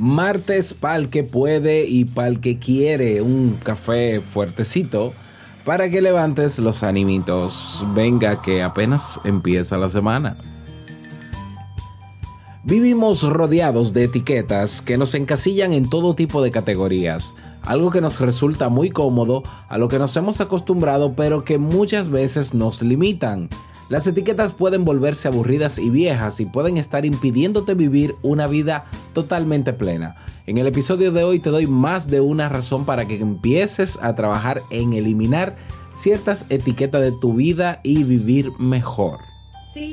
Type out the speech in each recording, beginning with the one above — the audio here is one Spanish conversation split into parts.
Martes pa'l que puede y pa'l que quiere un café fuertecito para que levantes los animitos. Venga que apenas empieza la semana. Vivimos rodeados de etiquetas que nos encasillan en todo tipo de categorías, algo que nos resulta muy cómodo, a lo que nos hemos acostumbrado, pero que muchas veces nos limitan. Las etiquetas pueden volverse aburridas y viejas y pueden estar impidiéndote vivir una vida totalmente plena. En el episodio de hoy te doy más de una razón para que empieces a trabajar en eliminar ciertas etiquetas de tu vida y vivir mejor. Si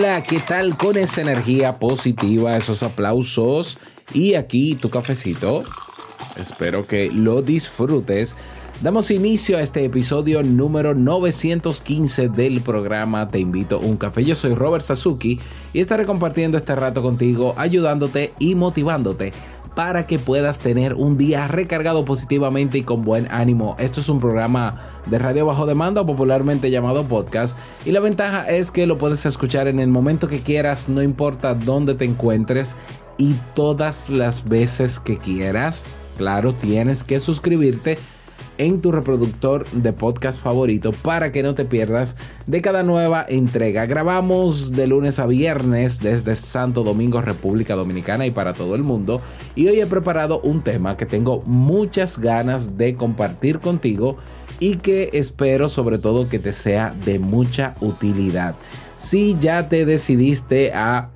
Hola, ¿qué tal con esa energía positiva, esos aplausos y aquí tu cafecito? Espero que lo disfrutes. Damos inicio a este episodio número 915 del programa Te invito a un café. Yo soy Robert Sasuki y estaré compartiendo este rato contigo, ayudándote y motivándote para que puedas tener un día recargado positivamente y con buen ánimo. Esto es un programa de radio bajo demanda popularmente llamado podcast y la ventaja es que lo puedes escuchar en el momento que quieras, no importa dónde te encuentres y todas las veces que quieras. Claro, tienes que suscribirte en tu reproductor de podcast favorito para que no te pierdas de cada nueva entrega. Grabamos de lunes a viernes desde Santo Domingo, República Dominicana y para todo el mundo. Y hoy he preparado un tema que tengo muchas ganas de compartir contigo y que espero sobre todo que te sea de mucha utilidad. Si ya te decidiste a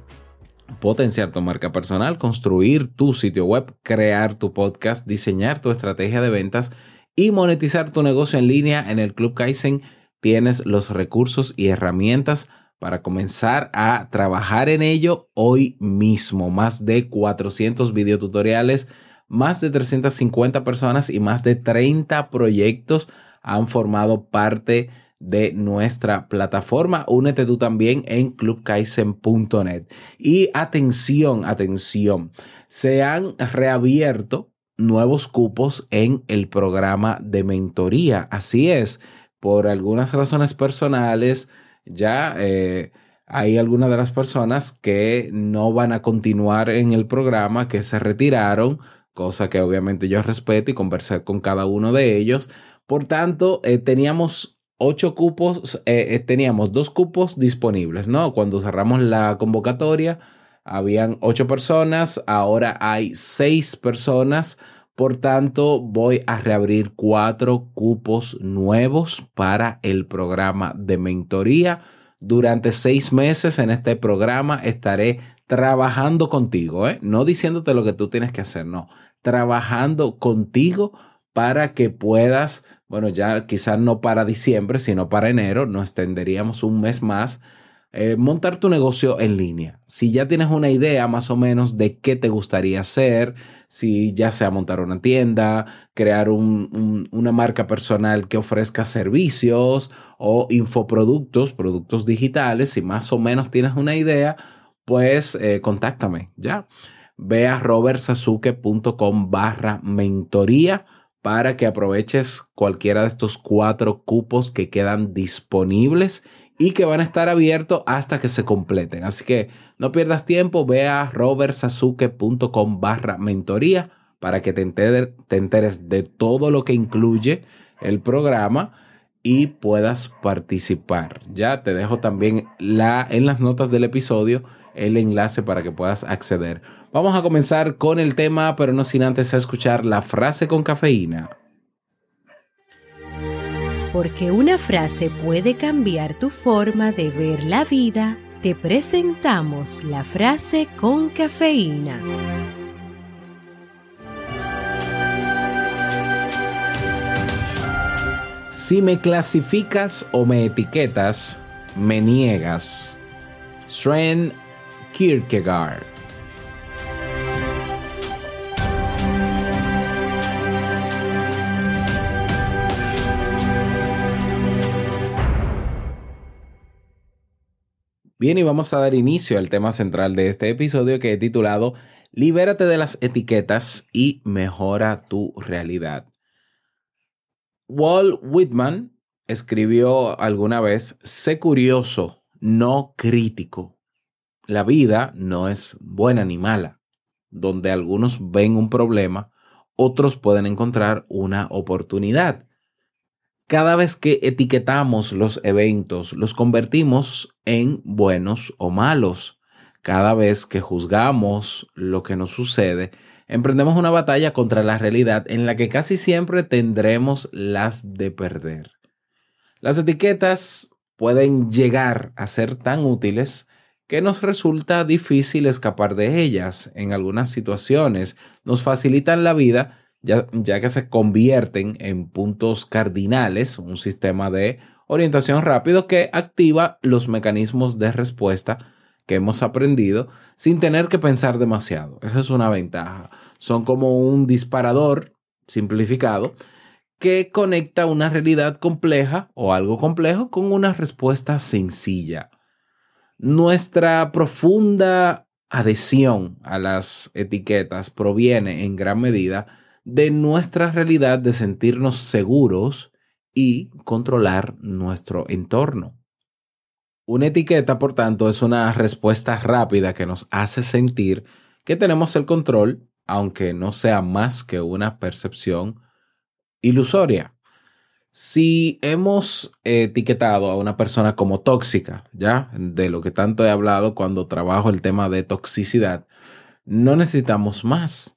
potenciar tu marca personal, construir tu sitio web, crear tu podcast, diseñar tu estrategia de ventas, y monetizar tu negocio en línea en el Club Kaizen, tienes los recursos y herramientas para comenzar a trabajar en ello hoy mismo. Más de 400 videotutoriales, más de 350 personas y más de 30 proyectos han formado parte de nuestra plataforma. Únete tú también en clubkaizen.net. Y atención, atención, se han reabierto nuevos cupos en el programa de mentoría. Así es, por algunas razones personales, ya eh, hay algunas de las personas que no van a continuar en el programa, que se retiraron, cosa que obviamente yo respeto y conversé con cada uno de ellos. Por tanto, eh, teníamos ocho cupos, eh, teníamos dos cupos disponibles, ¿no? Cuando cerramos la convocatoria, habían ocho personas, ahora hay seis personas. Por tanto, voy a reabrir cuatro cupos nuevos para el programa de mentoría. Durante seis meses en este programa estaré trabajando contigo, ¿eh? no diciéndote lo que tú tienes que hacer, no, trabajando contigo para que puedas, bueno, ya quizás no para diciembre, sino para enero, nos extenderíamos un mes más eh, montar tu negocio en línea. Si ya tienes una idea más o menos de qué te gustaría hacer, si ya sea montar una tienda, crear un, un, una marca personal que ofrezca servicios o infoproductos, productos digitales, si más o menos tienes una idea, pues eh, contáctame, ¿ya? Ve a robertsasuke.com barra mentoría para que aproveches cualquiera de estos cuatro cupos que quedan disponibles y que van a estar abiertos hasta que se completen. Así que no pierdas tiempo, ve a robertsasuke.com barra mentoría para que te te enteres de todo lo que incluye el programa y puedas participar. Ya te dejo también la, en las notas del episodio el enlace para que puedas acceder. Vamos a comenzar con el tema, pero no sin antes escuchar la frase con cafeína. Porque una frase puede cambiar tu forma de ver la vida, te presentamos la frase con cafeína. Si me clasificas o me etiquetas, me niegas. Sven Kierkegaard. Bien, y vamos a dar inicio al tema central de este episodio que he titulado Libérate de las etiquetas y mejora tu realidad. Walt Whitman escribió alguna vez, sé curioso, no crítico. La vida no es buena ni mala. Donde algunos ven un problema, otros pueden encontrar una oportunidad. Cada vez que etiquetamos los eventos, los convertimos en buenos o malos. Cada vez que juzgamos lo que nos sucede, emprendemos una batalla contra la realidad en la que casi siempre tendremos las de perder. Las etiquetas pueden llegar a ser tan útiles que nos resulta difícil escapar de ellas. En algunas situaciones nos facilitan la vida ya, que se convierten en puntos cardinales, un sistema de orientación rápido que activa los mecanismos de respuesta que hemos aprendido sin tener que pensar demasiado. Esa es una ventaja. Son como un disparador simplificado que conecta una realidad compleja o algo complejo con una respuesta sencilla. Nuestra profunda adhesión a las etiquetas proviene en gran medida de nuestra realidad de sentirnos seguros y controlar nuestro entorno. Una etiqueta, por tanto, es una respuesta rápida que nos hace sentir que tenemos el control, aunque no sea más que una percepción ilusoria. Si hemos etiquetado a una persona como tóxica, ya de lo que tanto he hablado cuando trabajo el tema de toxicidad, no necesitamos más.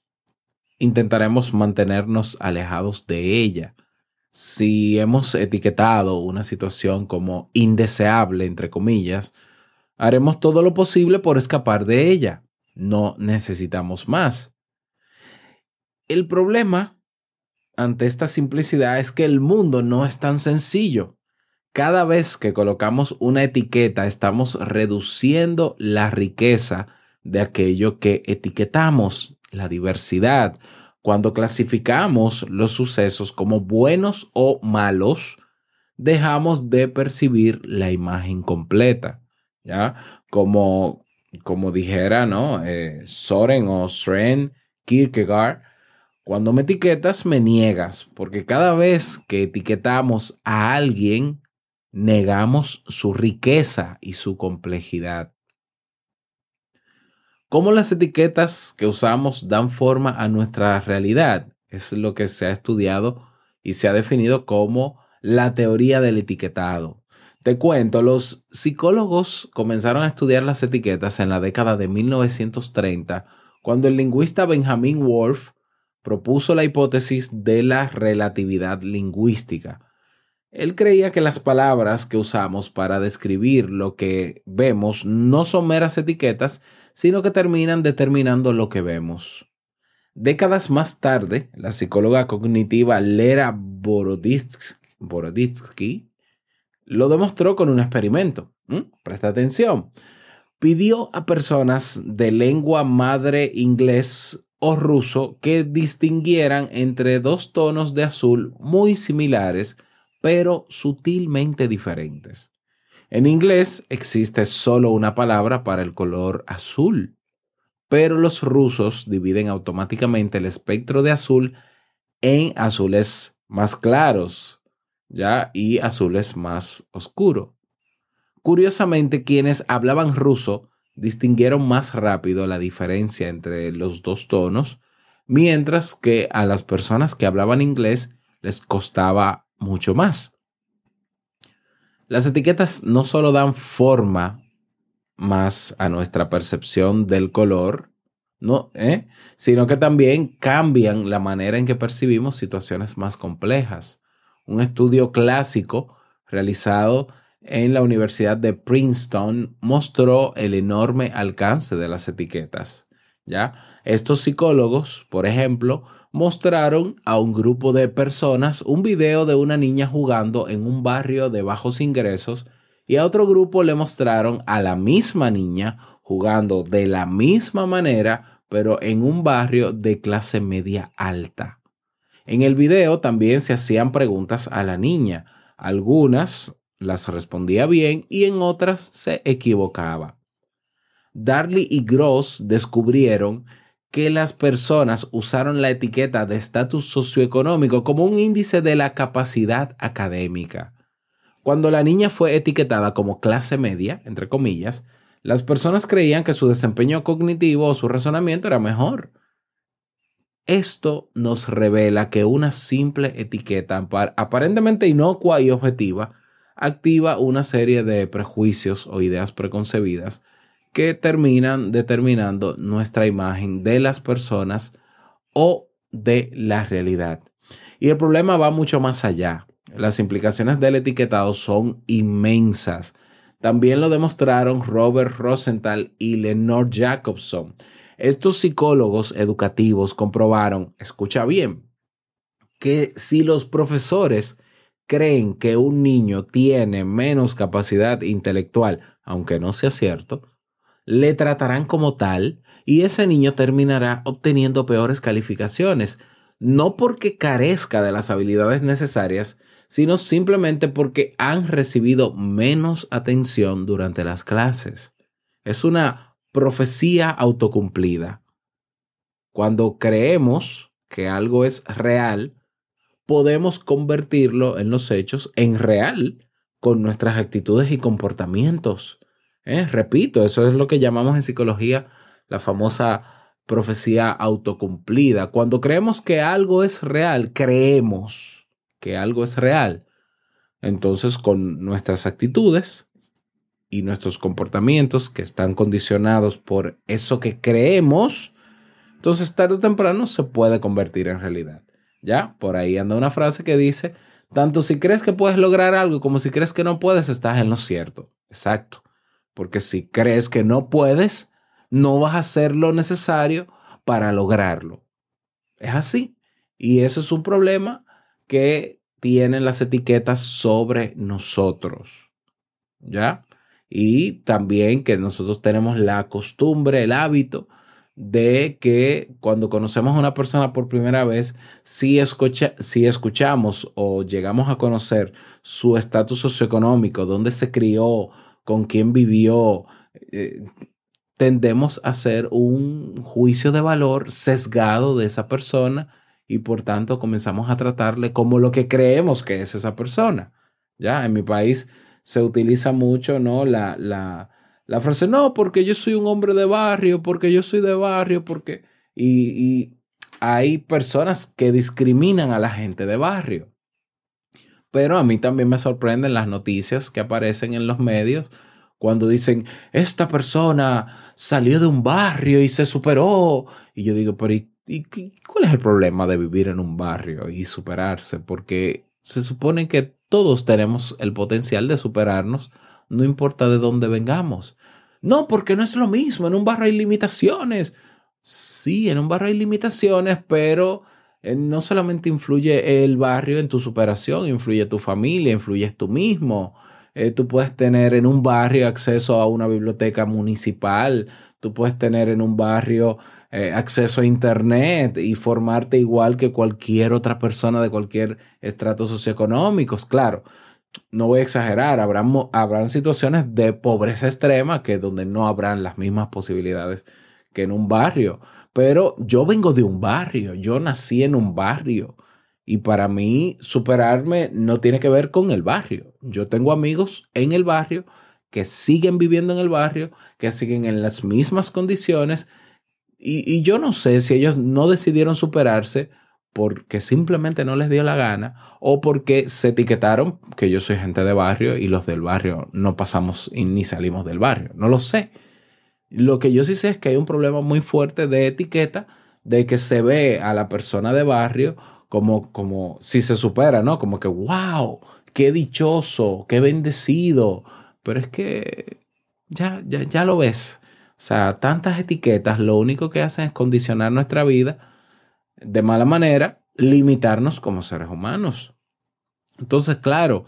Intentaremos mantenernos alejados de ella si hemos etiquetado una situación como indeseable, entre comillas, haremos todo lo posible por escapar de ella. No necesitamos más. El problema ante esta simplicidad es que el mundo no es tan sencillo. Cada vez que colocamos una etiqueta estamos reduciendo la riqueza de aquello que etiquetamos, la diversidad, cuando clasificamos los sucesos como buenos o malos, dejamos de percibir la imagen completa, ¿ya? Como, como dijera, ¿no? Eh, Soren o Sren Kierkegaard, cuando me etiquetas, me niegas, porque cada vez que etiquetamos a alguien, negamos su riqueza y su complejidad. ¿Cómo las etiquetas que usamos dan forma a nuestra realidad? Es lo que se ha estudiado y se ha definido como la teoría del etiquetado. Te cuento, los psicólogos comenzaron a estudiar las etiquetas en la década de 1930, cuando el lingüista Benjamin Wolf propuso la hipótesis de la relatividad lingüística. Él creía que las palabras que usamos para describir lo que vemos no son meras etiquetas, sino que terminan determinando lo que vemos. Décadas más tarde, la psicóloga cognitiva Lera Boroditsky lo demostró con un experimento. Presta atención. Pidió a personas de lengua madre inglés o ruso que distinguieran entre dos tonos de azul muy similares, pero sutilmente diferentes. En inglés existe solo una palabra para el color azul, pero los rusos dividen automáticamente el espectro de azul en azules más claros. Y azules más oscuros. Curiosamente, quienes hablaban ruso distinguieron más rápido la diferencia entre los dos tonos, mientras que a las personas que hablaban inglés les costaba mucho más. Las etiquetas no solo dan forma más a nuestra percepción del color, no, ¿eh? sino que también cambian la manera en que percibimos situaciones más complejas. Un estudio clásico realizado en la Universidad de Princeton mostró el enorme alcance de las etiquetas. ¿ya? Estos psicólogos, por ejemplo, mostraron a un grupo de personas un video de una niña jugando en un barrio de bajos ingresos y a otro grupo le mostraron a la misma niña jugando de la misma manera, pero en un barrio de clase media alta. En el video también se hacían preguntas a la niña. Algunas las respondía bien y en otras se equivocaba. Darley y Gross descubrieron que las personas usaron la etiqueta de estatus socioeconómico como un índice de la capacidad académica. Cuando la niña fue etiquetada como clase media, entre comillas, las personas creían que su desempeño cognitivo o su razonamiento era mejor. Esto nos revela que una simple etiqueta aparentemente inocua y objetiva activa una serie de prejuicios o ideas preconcebidas que terminan determinando nuestra imagen de las personas o de la realidad. Y el problema va mucho más allá. Las implicaciones del etiquetado son inmensas. También lo demostraron Robert Rosenthal y Lenore Jacobson. Estos psicólogos educativos comprobaron, escucha bien, que si los profesores creen que un niño tiene menos capacidad intelectual, aunque no sea cierto, le tratarán como tal y ese niño terminará obteniendo peores calificaciones, no porque carezca de las habilidades necesarias, sino simplemente porque han recibido menos atención durante las clases. Es una profecía autocumplida. Cuando creemos que algo es real, podemos convertirlo en los hechos en real con nuestras actitudes y comportamientos. ¿Eh? Repito, eso es lo que llamamos en psicología la famosa profecía autocumplida. Cuando creemos que algo es real, creemos que algo es real. Entonces, con nuestras actitudes y nuestros comportamientos que están condicionados por eso que creemos, entonces tarde o temprano se puede convertir en realidad. ¿Ya? Por ahí anda una frase que dice, tanto si crees que puedes lograr algo como si crees que no puedes, estás en lo cierto. Exacto. Porque si crees que no puedes, no vas a hacer lo necesario para lograrlo. Es así. Y eso es un problema que tienen las etiquetas sobre nosotros. ¿Ya? Y también que nosotros tenemos la costumbre, el hábito de que cuando conocemos a una persona por primera vez, si, escucha, si escuchamos o llegamos a conocer su estatus socioeconómico, dónde se crió, con quién vivió, eh, tendemos a hacer un juicio de valor sesgado de esa persona y por tanto comenzamos a tratarle como lo que creemos que es esa persona. Ya, en mi país se utiliza mucho, ¿no? La, la, frase, no, porque yo soy un hombre de barrio, porque yo soy de barrio, porque... Y hay personas que discriminan a la gente de barrio. Pero a mí también me sorprenden las noticias que aparecen en los medios cuando dicen, esta persona salió de un barrio y se superó. Y yo digo, pero ¿y ¿Y cuál es el problema de vivir en un barrio y superarse? Porque se supone que todos tenemos el potencial de superarnos, no importa de dónde vengamos. No, porque no es lo mismo, en un barrio hay limitaciones. Sí, en un barrio hay limitaciones, pero no solamente influye el barrio en tu superación, influye tu familia, influyes tú mismo. Eh, tú puedes tener en un barrio acceso a una biblioteca municipal, tú puedes tener en un barrio eh, acceso a Internet y formarte igual que cualquier otra persona de cualquier estrato socioeconómico. Claro, no voy a exagerar, habrán, habrán situaciones de pobreza extrema que donde no habrán las mismas posibilidades que en un barrio. Pero yo vengo de un barrio, yo nací en un barrio. Y para mí superarme no tiene que ver con el barrio. Yo tengo amigos en el barrio que siguen viviendo en el barrio, que siguen en las mismas condiciones y, yo no sé si ellos no decidieron superarse porque simplemente no les dio la gana o porque se etiquetaron que yo soy gente de barrio y los del barrio no pasamos ni salimos del barrio. No lo sé. Lo que yo sí sé es que hay un problema muy fuerte de etiqueta, de que se ve a la persona de barrio como, como si se supera, ¿no? Como que, wow, qué dichoso, qué bendecido. Pero es que ya, ya, ya lo ves. O sea, tantas etiquetas lo único que hacen es condicionar nuestra vida de mala manera, limitarnos como seres humanos. Entonces, claro,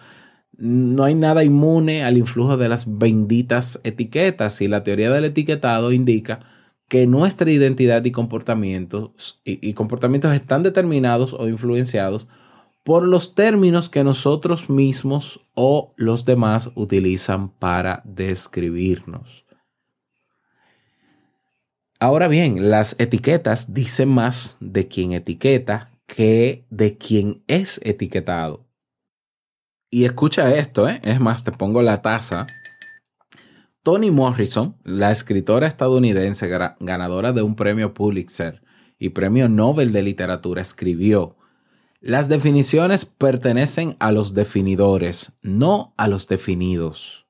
no hay nada inmune al influjo de las benditas etiquetas y la teoría del etiquetado indica que nuestra identidad y comportamientos, y, comportamientos están determinados o influenciados por los términos que nosotros mismos o los demás utilizan para describirnos. Ahora bien, las etiquetas dicen más de quien etiqueta que de quien es etiquetado. Y escucha esto, ¿eh? es más, te pongo la taza. Toni Morrison, la escritora estadounidense ganadora de un premio Pulitzer y premio Nobel de Literatura, escribió, las definiciones pertenecen a los definidores, no a los definidos.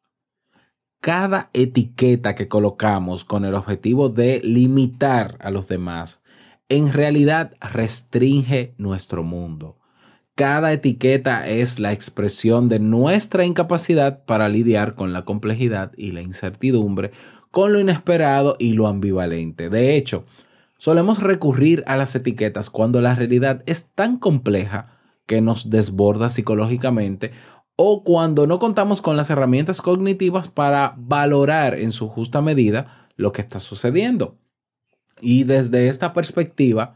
Cada etiqueta que colocamos con el objetivo de limitar a los demás, en realidad restringe nuestro mundo. Cada etiqueta es la expresión de nuestra incapacidad para lidiar con la complejidad y la incertidumbre, con lo inesperado y lo ambivalente. De hecho, solemos recurrir a las etiquetas cuando la realidad es tan compleja que nos desborda psicológicamente o cuando no contamos con las herramientas cognitivas para valorar en su justa medida lo que está sucediendo. Y desde esta perspectiva,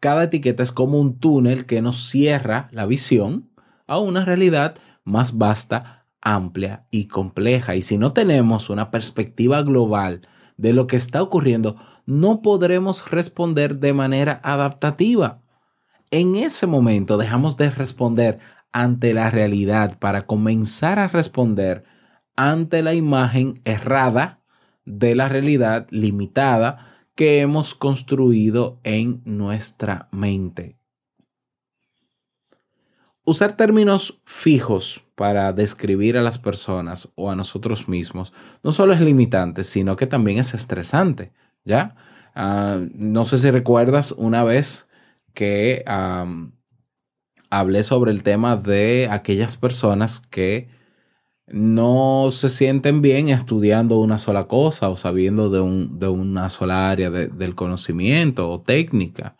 cada etiqueta es como un túnel que nos cierra la visión a una realidad más vasta, amplia y compleja. Y si no tenemos una perspectiva global de lo que está ocurriendo, no podremos responder de manera adaptativa. En ese momento dejamos de responder ante la realidad para comenzar a responder ante la imagen errada de la realidad limitada que hemos construido en nuestra mente. Usar términos fijos para describir a las personas o a nosotros mismos no solo es limitante, sino que también es estresante, ¿ya? Ah, no sé si recuerdas una vez que hablé sobre el tema de aquellas personas que no se sienten bien estudiando una sola cosa o sabiendo de, un, de una sola área del conocimiento o técnica,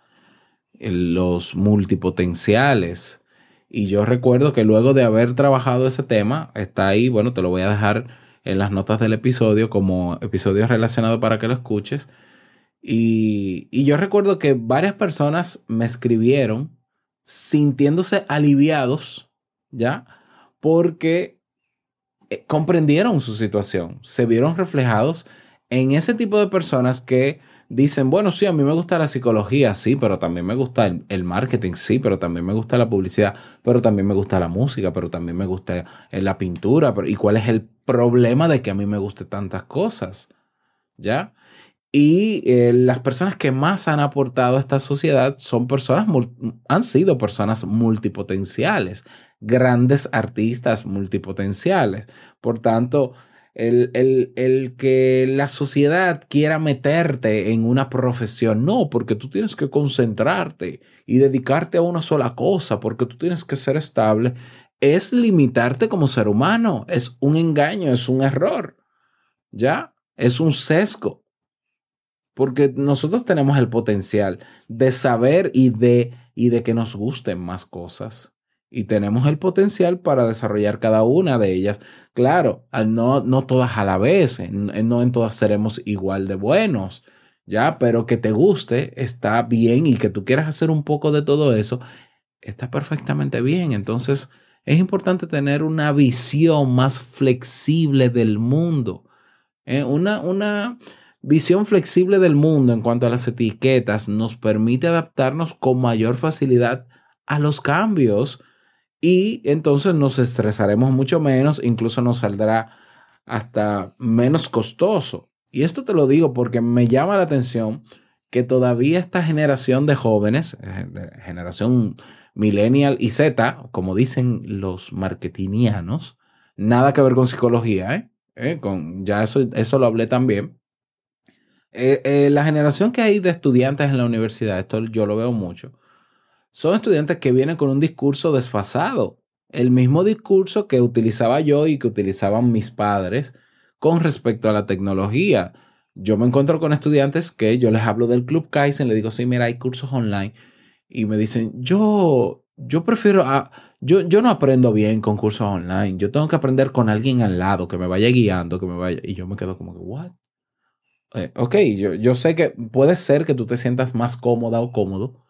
los multipotenciales. Y yo recuerdo que luego de haber trabajado ese tema, está ahí, bueno, te lo voy a dejar en las notas del episodio como episodio relacionado para que lo escuches. Y, y yo recuerdo que varias personas me escribieron sintiéndose aliviados, ¿ya? Porque eh, comprendieron su situación, se vieron reflejados en ese tipo de personas que dicen, bueno, sí, a mí me gusta la psicología, sí, pero también me gusta el, marketing, sí, pero también me gusta la publicidad, pero también me gusta la música, pero también me gusta eh, la pintura. ¿Y cuál es el problema de que a mí me guste tantas cosas? ¿Ya? Y eh, las personas que más han aportado a esta sociedad son personas, han sido personas multipotenciales, grandes artistas multipotenciales. Por tanto, el, el, que la sociedad quiera meterte en una profesión, no, porque tú tienes que concentrarte y dedicarte a una sola cosa, porque tú tienes que ser estable, es limitarte como ser humano, es un engaño, es un error, ¿ya? Es un sesgo porque nosotros tenemos el potencial de saber y de, y de que nos gusten más cosas. Y tenemos el potencial para desarrollar cada una de ellas. Claro, no, no todas a la vez, no en todas seremos igual de buenos, ¿ya? Pero que te guste está bien y que tú quieras hacer un poco de todo eso, está perfectamente bien. Entonces, es importante tener una visión más flexible del mundo. ¿eh? Una, una, visión flexible del mundo en cuanto a las etiquetas nos permite adaptarnos con mayor facilidad a los cambios y entonces nos estresaremos mucho menos, incluso nos saldrá hasta menos costoso. Y esto te lo digo porque me llama la atención que todavía esta generación de jóvenes, eh, generación millennial y Z, como dicen los marketingianos, nada que ver con psicología, ¿eh? ¿Eh? Con, ya eso, eso lo hablé también. Eh, la generación que hay de estudiantes en la universidad, esto yo lo veo mucho, son estudiantes que vienen con un discurso desfasado. El mismo discurso que utilizaba yo y que utilizaban mis padres con respecto a la tecnología. Yo me encuentro con estudiantes que yo les hablo del Club Kaizen, le digo, sí, mira, hay cursos online. Y me dicen, yo, yo prefiero, a, yo, yo no aprendo bien con cursos online. Yo tengo que aprender con alguien al lado que me vaya guiando, que me vaya. Y yo me quedo como ¿what? Eh, ok, yo, yo sé que puede ser que tú te sientas más cómoda o cómodo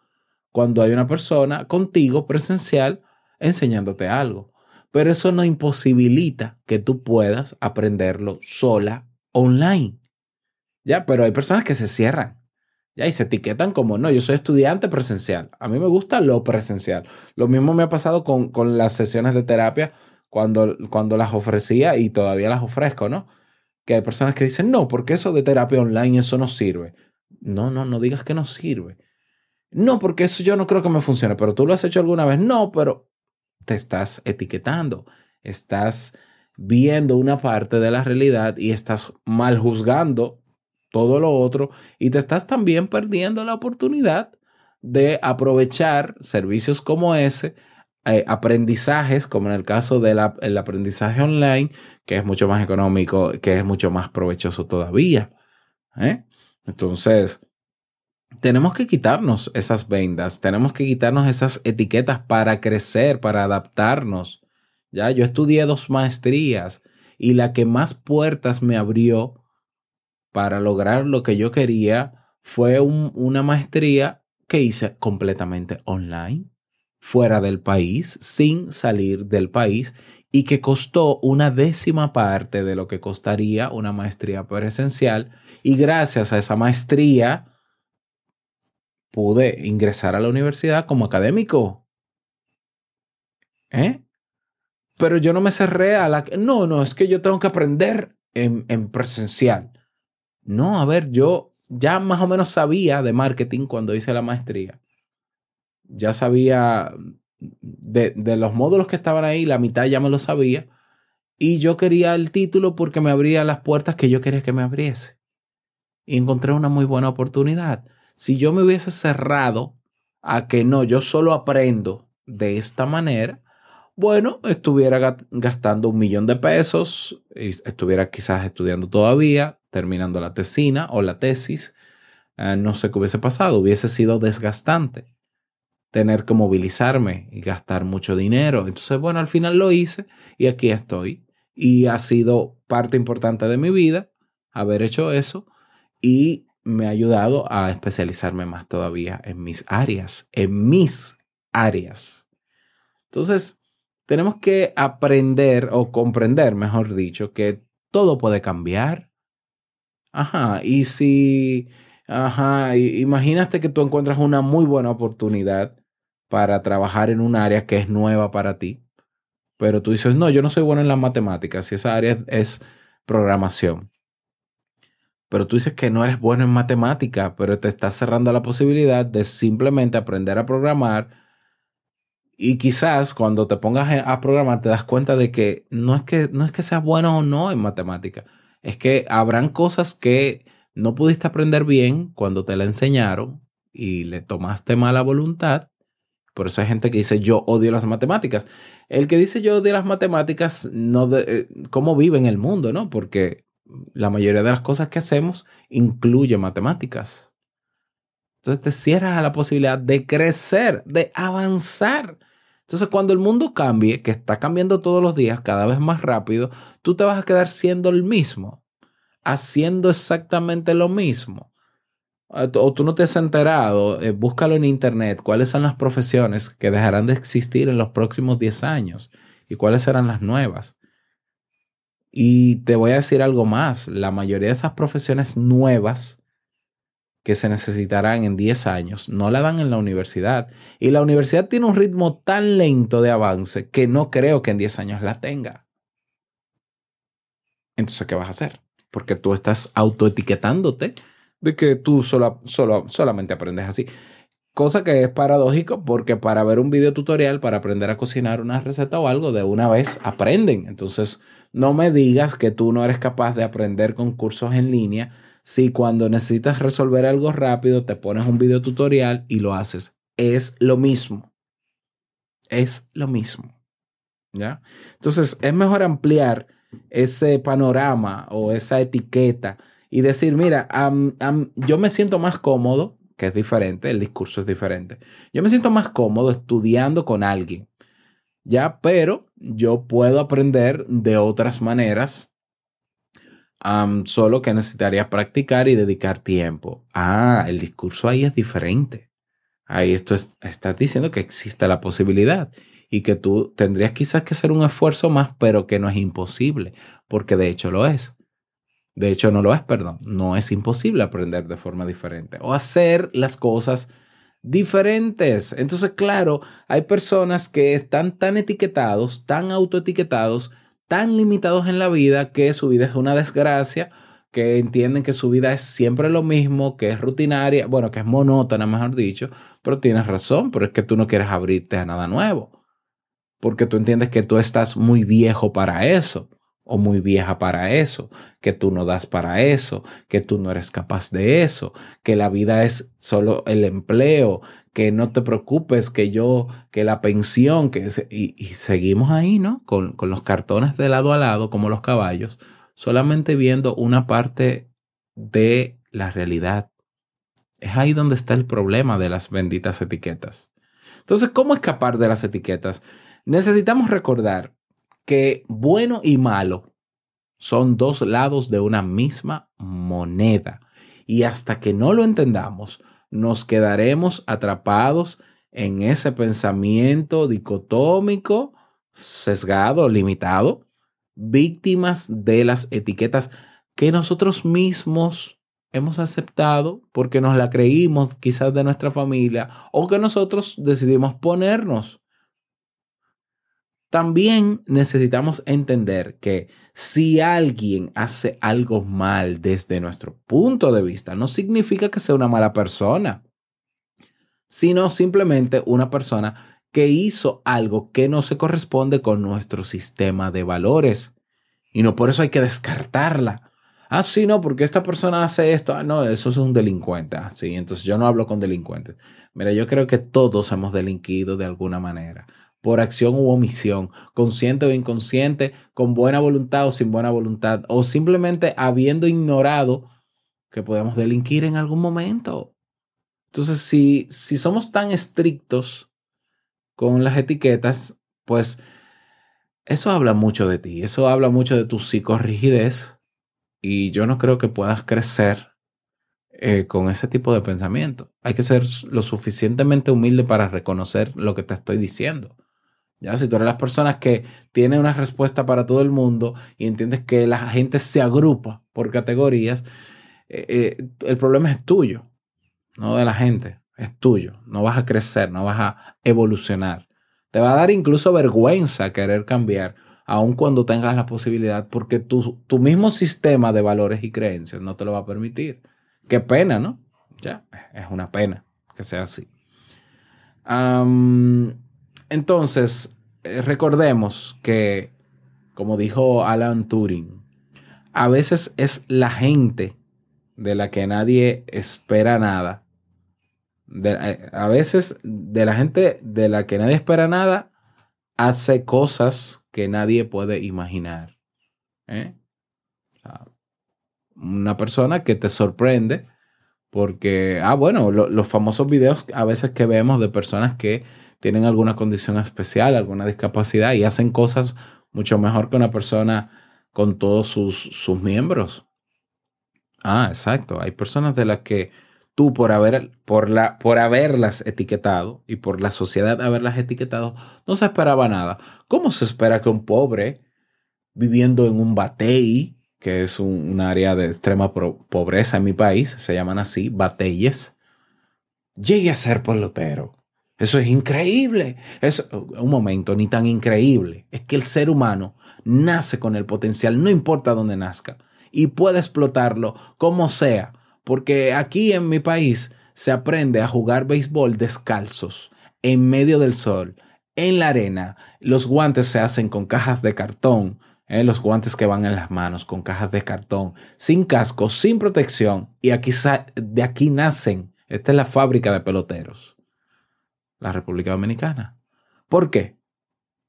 cuando hay una persona contigo presencial enseñándote algo. Pero eso no imposibilita que tú puedas aprenderlo sola online. Ya, pero hay personas que se cierran. Ya, y se etiquetan como, no, yo soy estudiante presencial. A mí me gusta lo presencial. Lo mismo me ha pasado con, con las sesiones de terapia cuando, cuando las ofrecía y todavía las ofrezco, ¿no? Que hay personas que dicen, no, porque eso de terapia online, eso no sirve. No, no, no digas que no sirve. No, porque eso yo no creo que me funcione, pero tú lo has hecho alguna vez. No, pero te estás etiquetando, estás viendo una parte de la realidad y estás mal juzgando todo lo otro y te estás también perdiendo la oportunidad de aprovechar servicios como ese, eh, aprendizajes, como en el caso del aprendizaje online, que es mucho más económico, que es mucho más provechoso todavía. ¿eh? Entonces, tenemos que quitarnos esas vendas, tenemos que quitarnos esas etiquetas para crecer, para adaptarnos. Ya, yo estudié dos maestrías y la que más puertas me abrió para lograr lo que yo quería fue un- una maestría que hice completamente online, fuera del país, sin salir del país y que costó una décima parte de lo que costaría una maestría presencial. Y gracias a esa maestría pude ingresar a la universidad como académico. ¿Eh? Pero yo no me cerré a la... No, no, es que yo tengo que aprender en, en presencial. No, a ver, yo ya más o menos sabía de marketing cuando hice la maestría. Ya sabía de, de los módulos que estaban ahí, la mitad ya me lo sabía. Y yo quería el título porque me abría las puertas que yo quería que me abriese. Y encontré una muy buena oportunidad. Si yo me hubiese cerrado a que no, yo solo aprendo de esta manera, bueno, estuviera ga- gastando un millón de pesos, y estuviera quizás estudiando todavía, terminando la tesina o la tesis, eh, no sé qué hubiese pasado, hubiese sido desgastante tener que movilizarme y gastar mucho dinero. Entonces, bueno, al final lo hice y aquí estoy. Y ha sido parte importante de mi vida haber hecho eso y me ha ayudado a especializarme más todavía en mis áreas, en mis áreas. Entonces, tenemos que aprender o comprender, mejor dicho, que todo puede cambiar. Ajá, y si, ajá, imagínate que tú encuentras una muy buena oportunidad para trabajar en un área que es nueva para ti, pero tú dices, no, yo no soy bueno en las matemáticas y esa área es programación. Pero tú dices que no eres bueno en matemática, pero te estás cerrando la posibilidad de simplemente aprender a programar y quizás cuando te pongas a programar te das cuenta de que no es que no es que seas bueno o no en matemática, es que habrán cosas que no pudiste aprender bien cuando te la enseñaron y le tomaste mala voluntad. Por eso hay gente que dice yo odio las matemáticas. El que dice yo odio las matemáticas, no de, eh, cómo vive en el mundo, ¿no? Porque la mayoría de las cosas que hacemos incluye matemáticas. Entonces te cierras a la posibilidad de crecer, de avanzar. Entonces cuando el mundo cambie, que está cambiando todos los días, cada vez más rápido, tú te vas a quedar siendo el mismo, haciendo exactamente lo mismo. O tú- o tú no te has enterado, eh, búscalo en internet, cuáles son las profesiones que dejarán de existir en los próximos 10 años y cuáles serán las nuevas. Y te voy a decir algo más, la mayoría de esas profesiones nuevas que se necesitarán en 10 años no la dan en la universidad. Y la universidad tiene un ritmo tan lento de avance que no creo que en 10 años la tenga. Entonces, ¿qué vas a hacer? Porque tú estás autoetiquetándote de que tú solo, solo, solamente aprendes así. Cosa que es paradójico porque para ver un video tutorial, para aprender a cocinar una receta o algo, de una vez aprenden. Entonces, no me digas que tú no eres capaz de aprender con cursos en línea si cuando necesitas resolver algo rápido te pones un video tutorial y lo haces. Es lo mismo. Es lo mismo. ¿Ya? Entonces, es mejor ampliar ese panorama o esa etiqueta y decir, mira, yo me siento más cómodo, que es diferente, el discurso es diferente. Yo me siento más cómodo estudiando con alguien, ¿ya? Pero yo puedo aprender de otras maneras, solo que necesitaría practicar y dedicar tiempo. Ah, el discurso ahí es diferente. Ahí esto es, estás diciendo que existe la posibilidad y que tú tendrías quizás que hacer un esfuerzo más, pero que no es imposible, porque de hecho lo es. De hecho, no lo es, perdón. No es imposible aprender de forma diferente o hacer las cosas diferentes. Entonces, claro, hay personas que están tan etiquetados, tan autoetiquetados, tan limitados en la vida que su vida es una desgracia, que entienden que su vida es siempre lo mismo, que es rutinaria, bueno, que es monótona, mejor dicho, pero tienes razón, pero es que tú no quieres abrirte a nada nuevo, porque tú entiendes que tú estás muy viejo para eso o muy vieja para eso, que tú no das para eso, que tú no eres capaz de eso, que la vida es solo el empleo, que no te preocupes, que yo, que la pensión, que y, y, seguimos ahí, ¿no? Con, con los cartones de lado a lado, como los caballos, solamente viendo una parte de la realidad. Es ahí donde está el problema de las benditas etiquetas. Entonces, ¿cómo escapar de las etiquetas? Necesitamos recordar que bueno y malo son dos lados de una misma moneda. Y hasta que no lo entendamos, nos quedaremos atrapados en ese pensamiento dicotómico, sesgado, limitado, víctimas de las etiquetas que nosotros mismos hemos aceptado porque nos la creímos quizás de nuestra familia o que nosotros decidimos ponernos. También necesitamos entender que si alguien hace algo mal desde nuestro punto de vista, no significa que sea una mala persona, sino simplemente una persona que hizo algo que no se corresponde con nuestro sistema de valores. Y no por eso hay que descartarla. Ah, sí, no, porque esta persona hace esto. Ah, no, eso es un delincuente. Ah, sí, entonces yo no hablo con delincuentes. Mira, yo creo que todos hemos delinquido de alguna manera por acción u omisión, consciente o inconsciente, con buena voluntad o sin buena voluntad, o simplemente habiendo ignorado que podemos delinquir en algún momento. Entonces, si, si somos tan estrictos con las etiquetas, pues eso habla mucho de ti, eso habla mucho de tu psicorrigidez y yo no creo que puedas crecer eh, con ese tipo de pensamiento. Hay que ser lo suficientemente humilde para reconocer lo que te estoy diciendo. Ya, si tú eres las personas que tienen una respuesta para todo el mundo y entiendes que la gente se agrupa por categorías, eh, eh, el problema es tuyo, no de la gente, es tuyo. No vas a crecer, no vas a evolucionar. Te va a dar incluso vergüenza querer cambiar, aun cuando tengas la posibilidad, porque tu, tu mismo sistema de valores y creencias no te lo va a permitir. Qué pena, ¿no? Ya, es una pena que sea así. Entonces, eh, recordemos que, como dijo Alan Turing, a veces es la gente de la que nadie espera nada. Eh, a veces de la gente de la que nadie espera nada hace cosas que nadie puede imaginar. ¿eh? Una persona que te sorprende porque, ah, bueno, los famosos videos a veces que vemos de personas que tienen alguna condición especial, alguna discapacidad y hacen cosas mucho mejor que una persona con todos sus, sus miembros. Ah, exacto. Hay personas de las que tú por, haber, por, la, por haberlas etiquetado y por la sociedad haberlas etiquetado, no se esperaba nada. ¿Cómo se espera que un pobre viviendo en un batey, que es un, área de extrema pobreza en mi país, se llaman así, bateyes, llegue a ser pelotero? Eso es increíble. Es un momento, ni tan increíble. Es que el ser humano nace con el potencial, no importa dónde nazca, y puede explotarlo como sea, Porque aquí en mi país se aprende a jugar béisbol descalzos, en medio del sol, en la arena. Los guantes se hacen con cajas de cartón, ¿eh? los guantes que van en las manos con cajas de cartón, sin casco, sin protección. Y aquí de aquí nacen. Esta es la fábrica de peloteros. La República Dominicana. ¿Por qué?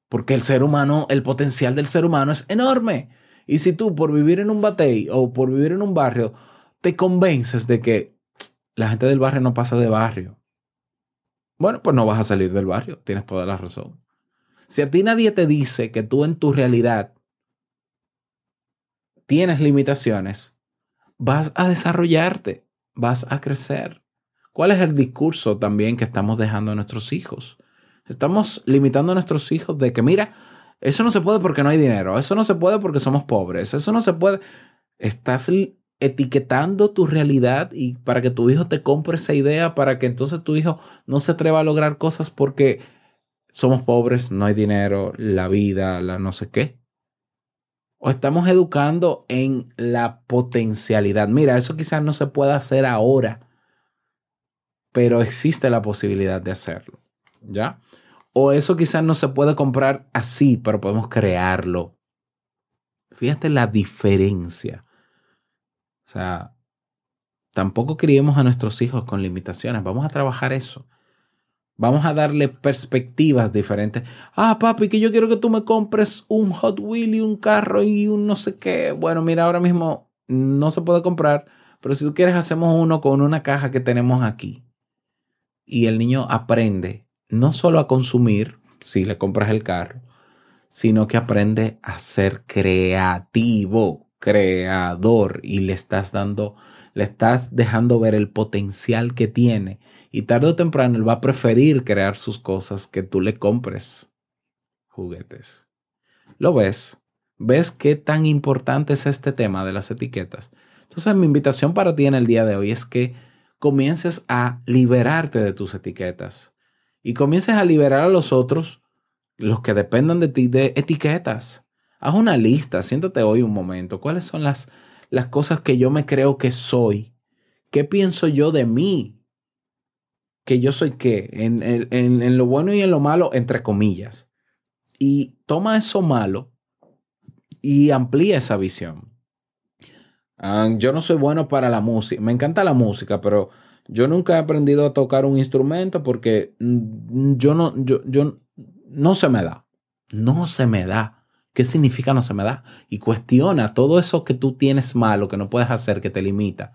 Porque el ser humano, el potencial del ser humano es enorme. Y si tú por vivir en un batey o por vivir en un barrio te convences de que la gente del barrio no pasa de barrio, bueno, pues no vas a salir del barrio, tienes toda la razón. Si a ti nadie te dice que tú en tu realidad tienes limitaciones, vas a desarrollarte, vas a crecer. ¿Cuál es el discurso también que estamos dejando a nuestros hijos? Estamos limitando a nuestros hijos de que, mira, eso no se puede porque no hay dinero, eso no se puede porque somos pobres, eso no se puede. Estás etiquetando tu realidad y para que tu hijo te compre esa idea, para que entonces tu hijo no se atreva a lograr cosas porque somos pobres, no hay dinero, la vida, la no sé qué. O estamos educando en la potencialidad. Mira, eso quizás no se pueda hacer ahora, pero existe la posibilidad de hacerlo. ¿Ya? O eso quizás no se puede comprar así, pero podemos crearlo. Fíjate la diferencia. O sea, tampoco criemos a nuestros hijos con limitaciones. Vamos a trabajar eso. Vamos a darle perspectivas diferentes. Ah, papi, que yo quiero que tú me compres un Hot Wheel y un carro y un no sé qué. Bueno, mira, ahora mismo no se puede comprar, pero si tú quieres hacemos uno con una caja que tenemos aquí. Y el niño aprende no solo a consumir, si le compras el carro, sino que aprende a ser creativo creador y le estás dando, le estás dejando ver el potencial que tiene. Y tarde o temprano él va a preferir crear sus cosas que tú le compres juguetes. ¿Lo ves? ¿Ves qué tan importante es este tema de las etiquetas? Entonces mi invitación para ti en el día de hoy es que comiences a liberarte de tus etiquetas y comiences a liberar a los otros, los que dependan de ti, de etiquetas. Haz una lista, siéntate hoy un momento. ¿Cuáles son las, las cosas que yo me creo que soy? ¿Qué pienso yo de mí? ¿Que yo soy qué? En, en, en lo bueno y en lo malo, entre comillas. Y toma eso malo y amplía esa visión. Ah, yo no soy bueno para la música. Me encanta la música, pero yo nunca he aprendido a tocar un instrumento porque mm, yo no, yo, yo no se me da. No se me da. ¿Qué significa no se me da? Y cuestiona todo eso que tú tienes malo, que no puedes hacer, que te limita.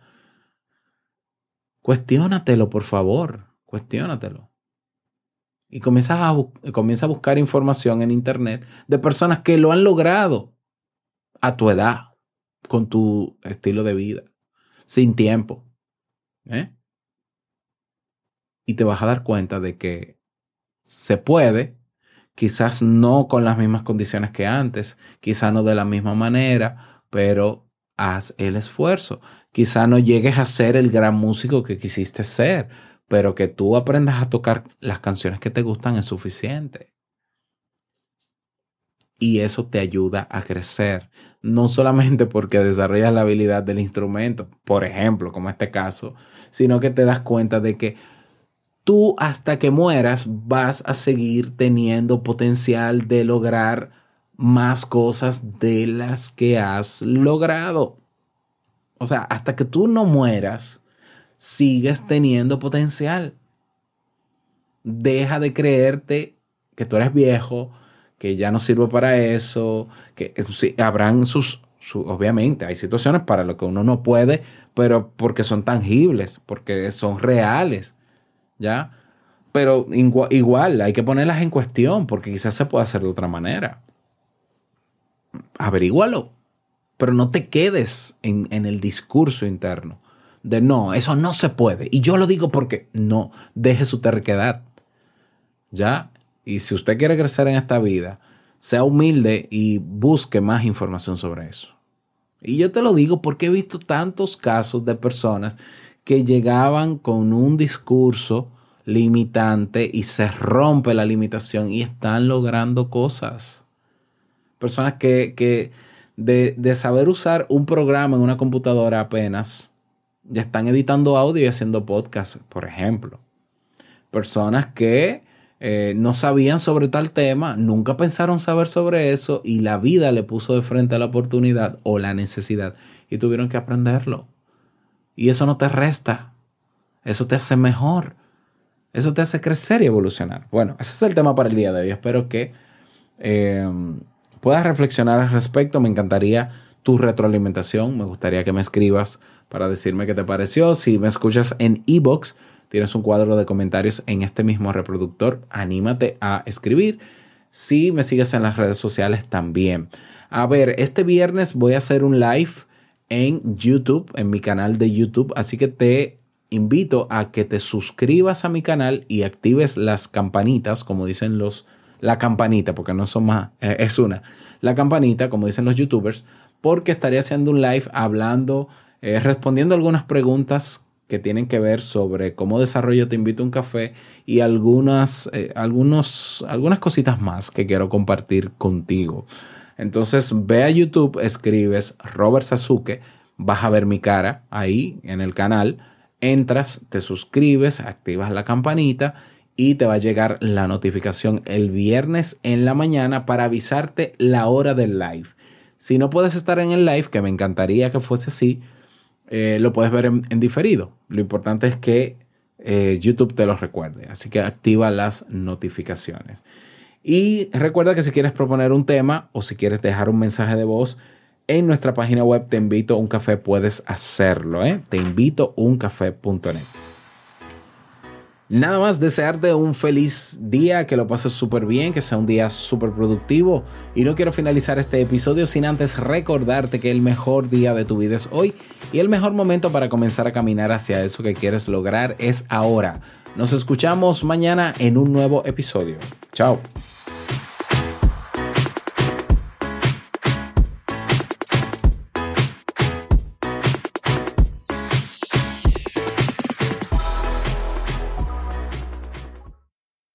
Cuestiónatelo, por favor. Cuestiónatelo. Y comienza a buscar información en Internet de personas que lo han logrado a tu edad, con tu estilo de vida, sin tiempo. ¿eh? Y te vas a dar cuenta de que se puede quizás no con las mismas condiciones que antes, quizás no de la misma manera, pero haz el esfuerzo. Quizás no llegues a ser el gran músico que quisiste ser, pero que tú aprendas a tocar las canciones que te gustan es suficiente. Y eso te ayuda a crecer, no solamente porque desarrollas la habilidad del instrumento, por ejemplo, como este caso, sino que te das cuenta de que tú hasta que mueras vas a seguir teniendo potencial de lograr más cosas de las que has logrado. O sea, hasta que tú no mueras, sigues teniendo potencial. Deja de creerte que tú eres viejo, que ya no sirve para eso, que sí, habrán sus, obviamente, hay situaciones para lo que uno no puede, pero porque son tangibles, porque son reales. ¿ya? Pero igual, hay que ponerlas en cuestión porque quizás se puede hacer de otra manera. Averígualo, pero no te quedes en, en el discurso interno de no, eso no se puede. Y yo lo digo porque no, deje su terquedad. ¿Ya? Y si usted quiere crecer en esta vida, sea humilde y busque más información sobre eso. Y yo te lo digo porque he visto tantos casos de personas que llegaban con un discurso limitante y se rompe la limitación y están logrando cosas. Personas que, de, saber usar un programa en una computadora apenas, ya están editando audio y haciendo podcast, por ejemplo. Personas que eh, no sabían sobre tal tema, nunca pensaron saber sobre eso y la vida le puso de frente a la oportunidad o la necesidad y tuvieron que aprenderlo. Y eso no te resta, eso te hace mejor, eso te hace crecer y evolucionar. Bueno, ese es el tema para el día de hoy. Espero que eh, puedas reflexionar al respecto. Me encantaría tu retroalimentación, me gustaría que me escribas para decirme qué te pareció. Si me escuchas en ebox tienes un cuadro de comentarios en este mismo reproductor. Anímate a escribir. Si me sigues en las redes sociales también. A ver, este viernes voy a hacer un live en YouTube, en mi canal de YouTube. Así que te invito a que te suscribas a mi canal y actives las campanitas, como dicen los, la campanita, porque no son más, eh, es una, la campanita, como dicen los youtubers, porque estaré haciendo un live hablando, eh, respondiendo algunas preguntas que tienen que ver sobre cómo desarrollo Te Invito a un Café y algunas, eh, algunos, algunas cositas más que quiero compartir contigo. Entonces ve a YouTube, escribes Robert Sasuke, vas a ver mi cara ahí en el canal, entras, te suscribes, activas la campanita y te va a llegar la notificación el viernes en la mañana para avisarte la hora del live. Si no puedes estar en el live, que me encantaría que fuese así, eh, lo puedes ver en, diferido. Lo importante es que eh, YouTube te lo recuerde. Así que activa las notificaciones. Y recuerda que si quieres proponer un tema o si quieres dejar un mensaje de voz en nuestra página web, te invito a un café, puedes hacerlo. ¿eh? Te invito a. Nada más desearte un feliz día, que lo pases súper bien, que sea un día súper productivo. Y no quiero finalizar este episodio sin antes recordarte que el mejor día de tu vida es hoy y el mejor momento para comenzar a caminar hacia eso que quieres lograr es ahora. Nos escuchamos mañana en un nuevo episodio. Chao.